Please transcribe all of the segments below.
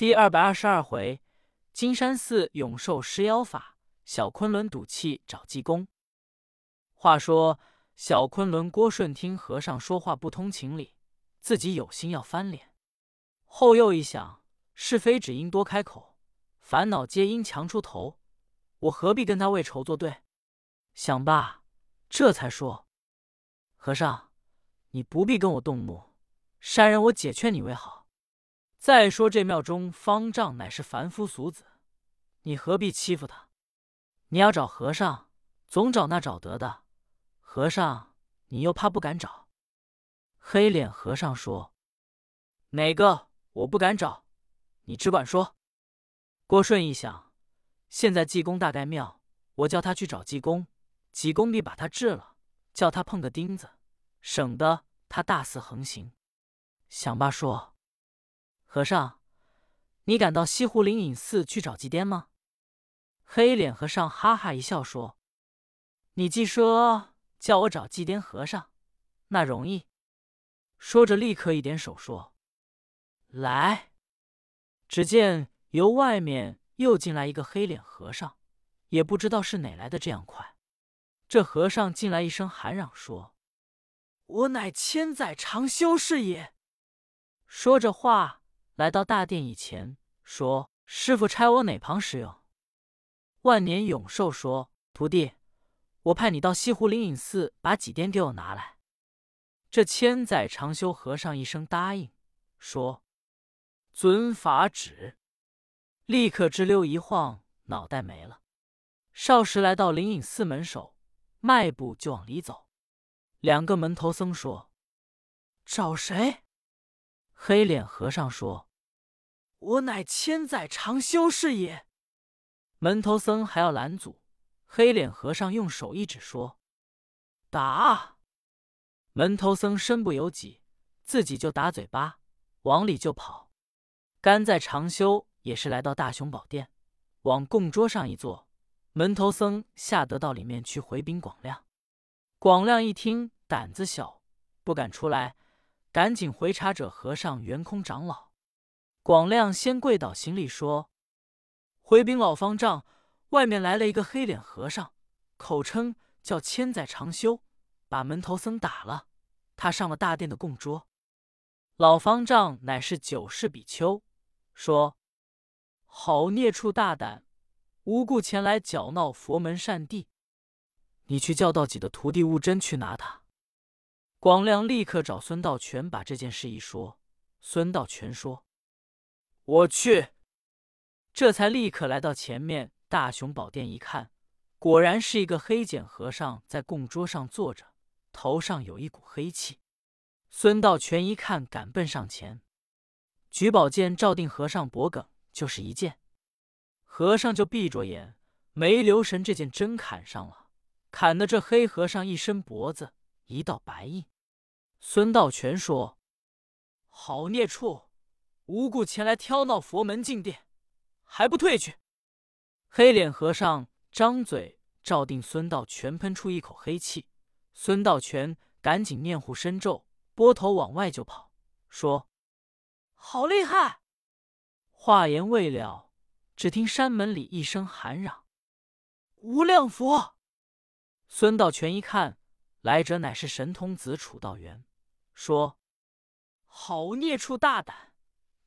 第二百二十二回，金山寺永寿施妖法，小昆仑赌气找济公。话说小昆仑郭顺听和尚说话不通情理，自己有心要翻脸。后又一想，是非只因多开口，烦恼皆因强出头，我何必跟他为仇作对？想罢，这才说：“和尚，你不必跟我动怒，山人我解劝你为好。再说这庙中方丈乃是凡夫俗子，你何必欺负他？你要找和尚，总找那找得的。”和尚，你又怕不敢找？黑脸和尚说：“哪个我不敢找？你只管说。”郭顺一想，现在济公大概庙，我叫他去找济公，济公必把他治了，叫他碰个钉子，省得他大肆横行。想罢说：“和尚，你敢到西湖灵隐寺去找祭奠吗？”黑脸和尚哈哈一笑说：“你既说。”叫我找祭奠和尚，那容易。说着，立刻一点手说：“来。”只见由外面又进来一个黑脸和尚，也不知道是哪来的这样快。这和尚进来一声喊嚷说：“我乃千载长修士也。”说着话，来到大殿以前，说：“师傅差我哪旁使用？”万年永寿说：“徒弟。”我派你到西湖灵隐寺把几颠给我拿来。这千载长修和尚一声答应，说：“遵法旨。”立刻直溜一晃，脑袋没了。少时来到灵隐寺门首，迈步就往里走。两个门头僧说：“找谁？”黑脸和尚说：“我乃千载长修士也。”门头僧还要拦阻。黑脸和尚用手一指，说：“打！”门头僧身不由己，自己就打嘴巴，往里就跑。甘在长修也是来到大雄宝殿，往供桌上一坐。门头僧吓得到里面去回禀广亮。广亮一听，胆子小，不敢出来，赶紧回查者和尚圆空长老。广亮先跪倒行礼，说：“回禀老方丈。”外面来了一个黑脸和尚，口称叫千载长修，把门头僧打了。他上了大殿的供桌。老方丈乃是九世比丘，说：“好孽畜大胆，无故前来搅闹佛门善地。你去叫道己的徒弟悟真去拿他。”广亮立刻找孙道全把这件事一说。孙道全说：“我去。”这才立刻来到前面。大雄宝殿一看，果然是一个黑剪和尚在供桌上坐着，头上有一股黑气。孙道全一看，赶奔上前，举宝剑照定和尚脖颈，就是一剑。和尚就闭着眼，没留神，这剑真砍上了，砍的这黑和尚一伸脖子，一道白印。孙道全说：“好孽畜，无故前来挑闹佛门禁殿，还不退去！”黑脸和尚张嘴，照定孙道全喷出一口黑气。孙道全赶紧念护身咒，拨头往外就跑，说：“好厉害！”话言未了，只听山门里一声喊嚷：“无量佛！”孙道全一看，来者乃是神童子楚道元，说：“好孽畜大胆，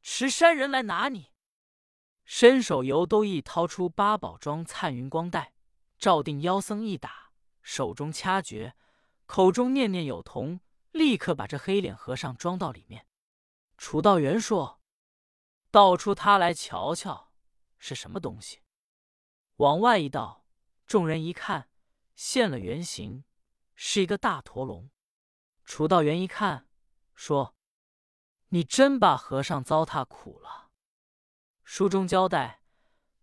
持山人来拿你！”伸手由兜一掏出八宝装灿云光袋，照定妖僧一打，手中掐诀，口中念念有同，立刻把这黑脸和尚装到里面。楚道元说：“倒出他来瞧瞧，是什么东西？”往外一道，众人一看，现了原形，是一个大驼龙。楚道元一看，说：“你真把和尚糟蹋苦了。”书中交代，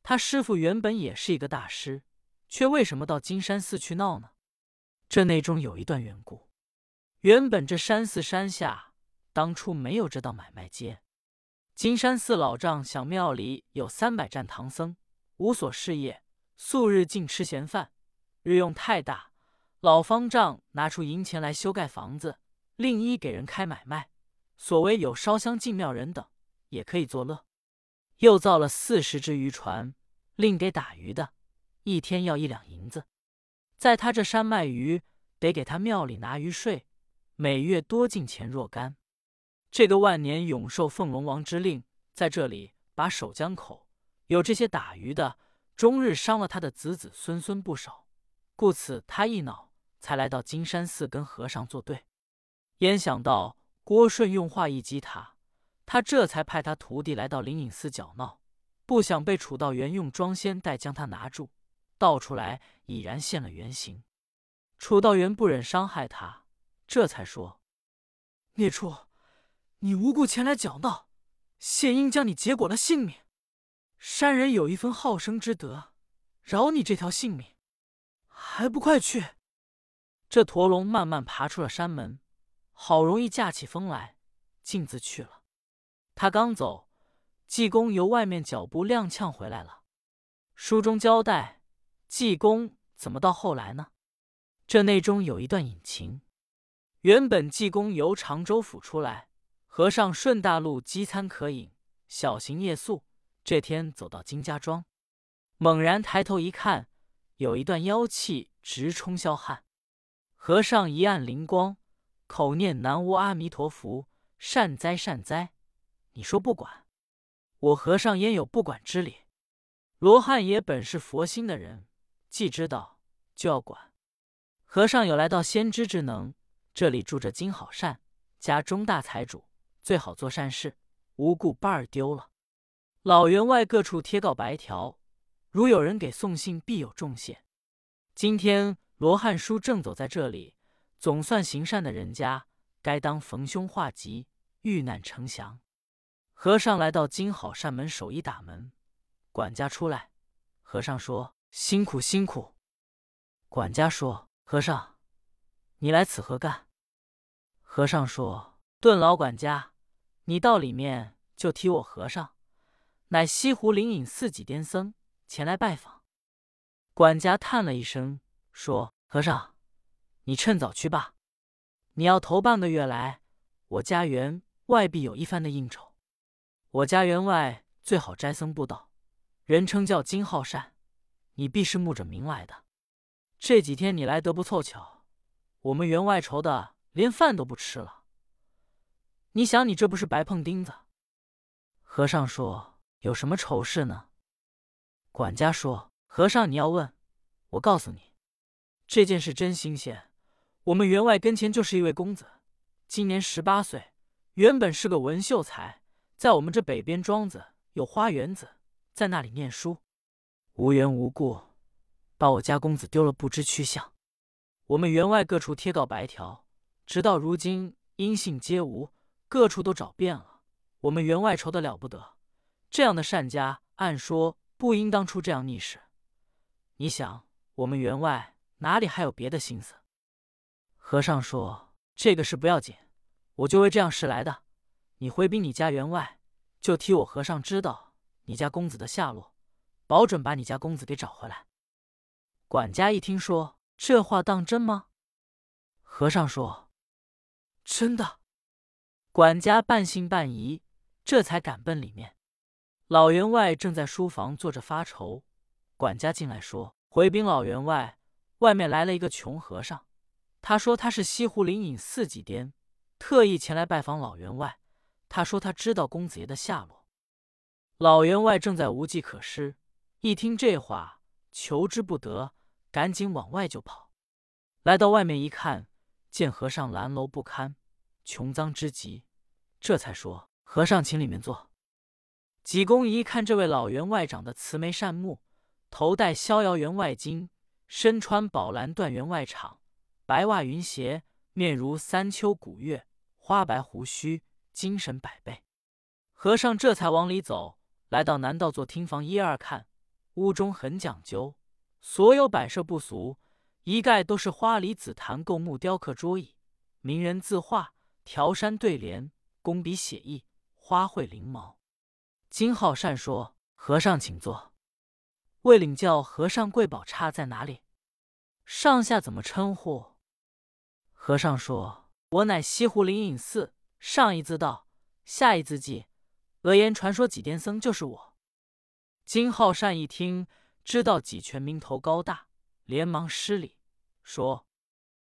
他师傅原本也是一个大师，却为什么到金山寺去闹呢？这内中有一段缘故。原本这山寺山下当初没有这道买卖街。金山寺老丈想庙里有三百战唐僧，无所事业，素日净吃闲饭，日用太大。老方丈拿出银钱来修盖房子，另一给人开买卖。所谓有烧香进庙人等，也可以作乐。又造了四十只渔船，另给打鱼的，一天要一两银子。在他这山卖鱼，得给他庙里拿鱼税，每月多进钱若干。这个万年永寿凤龙王之令，在这里把守江口，有这些打鱼的，终日伤了他的子子孙孙不少，故此他一恼，才来到金山寺跟和尚作对。焉想到郭顺用话一击他，他这才派他徒弟来到灵隐寺搅闹，不想被楚道元用装仙袋将他拿住，倒出来已然现了原形。楚道元不忍伤害他，这才说：“孽畜，你无故前来搅闹，谢英将你结果了性命。山人有一分好生之德，饶你这条性命，还不快去！”这驼龙慢慢爬出了山门。好容易架起风来，径自去了。他刚走，济公由外面脚步踉跄回来了。书中交代，济公怎么到后来呢？这内中有一段隐情。原本济公由常州府出来，和尚顺大路饥餐渴饮，小行夜宿。这天走到金家庄，猛然抬头一看，有一段妖气直冲霄汉。和尚一按灵光。口念南无阿弥陀佛，善哉善哉。你说不管，我和尚焉有不管之理？罗汉爷本是佛心的人，既知道就要管。和尚有来到先知之能，这里住着金好善，家中大财主，最好做善事，无故把儿丢了。老员外各处贴告白条，如有人给送信，必有重谢。今天罗汉叔正走在这里。总算行善的人家，该当逢凶化吉，遇难成祥。和尚来到金好善门，手一打门，管家出来。和尚说：“辛苦辛苦。”管家说：“和尚，你来此何干？”和尚说：“顿老管家，你到里面就提我和尚，乃西湖灵隐寺几癫僧前来拜访。”管家叹了一声，说：“和尚。”你趁早去吧。你要头半个月来，我家园外必有一番的应酬。我家园外最好斋僧布道，人称叫金浩善，你必是慕着名来的。这几天你来得不凑巧，我们员外愁的连饭都不吃了。你想，你这不是白碰钉子？和尚说：“有什么愁事呢？”管家说：“和尚，你要问，我告诉你，这件事真新鲜。”我们员外跟前就是一位公子，今年十八岁，原本是个文秀才，在我们这北边庄子有花园子，在那里念书，无缘无故把我家公子丢了，不知去向。我们员外各处贴告白条，直到如今音信皆无，各处都找遍了。我们员外愁得了不得，这样的善家，按说不应当出这样逆事。你想，我们员外哪里还有别的心思？和尚说：“这个事不要紧，我就为这样事来的。你回禀你家员外，就替我和尚知道你家公子的下落，保准把你家公子给找回来。”管家一听说这话当真吗？和尚说：“真的。”管家半信半疑，这才赶奔里面。老员外正在书房坐着发愁，管家进来说：“回禀老员外，外面来了一个穷和尚。”他说他是西湖灵隐寺几颠，特意前来拜访老员外。他说他知道公子爷的下落。老员外正在无计可施，一听这话，求之不得，赶紧往外就跑。来到外面一看，见和尚蓝楼不堪，穷脏之极，这才说：“和尚，请里面坐。”济公一看这位老员外长得慈眉善目，头戴逍遥员外巾，身穿宝蓝缎员外氅。白袜云鞋，面如三秋古月，花白胡须，精神百倍。和尚这才往里走，来到南道坐厅房一二看，屋中很讲究，所有摆设不俗，一概都是花梨紫檀构木雕刻桌椅，名人字画，条山对联，工笔写意，花卉翎毛。金浩善说：“和尚请坐。”未领教和尚贵宝刹在哪里？上下怎么称呼？和尚说：“我乃西湖灵隐寺，上一字道，下一字记。讹言传说几癫僧就是我。金浩善一听，知道几泉名头高大，连忙施礼说：“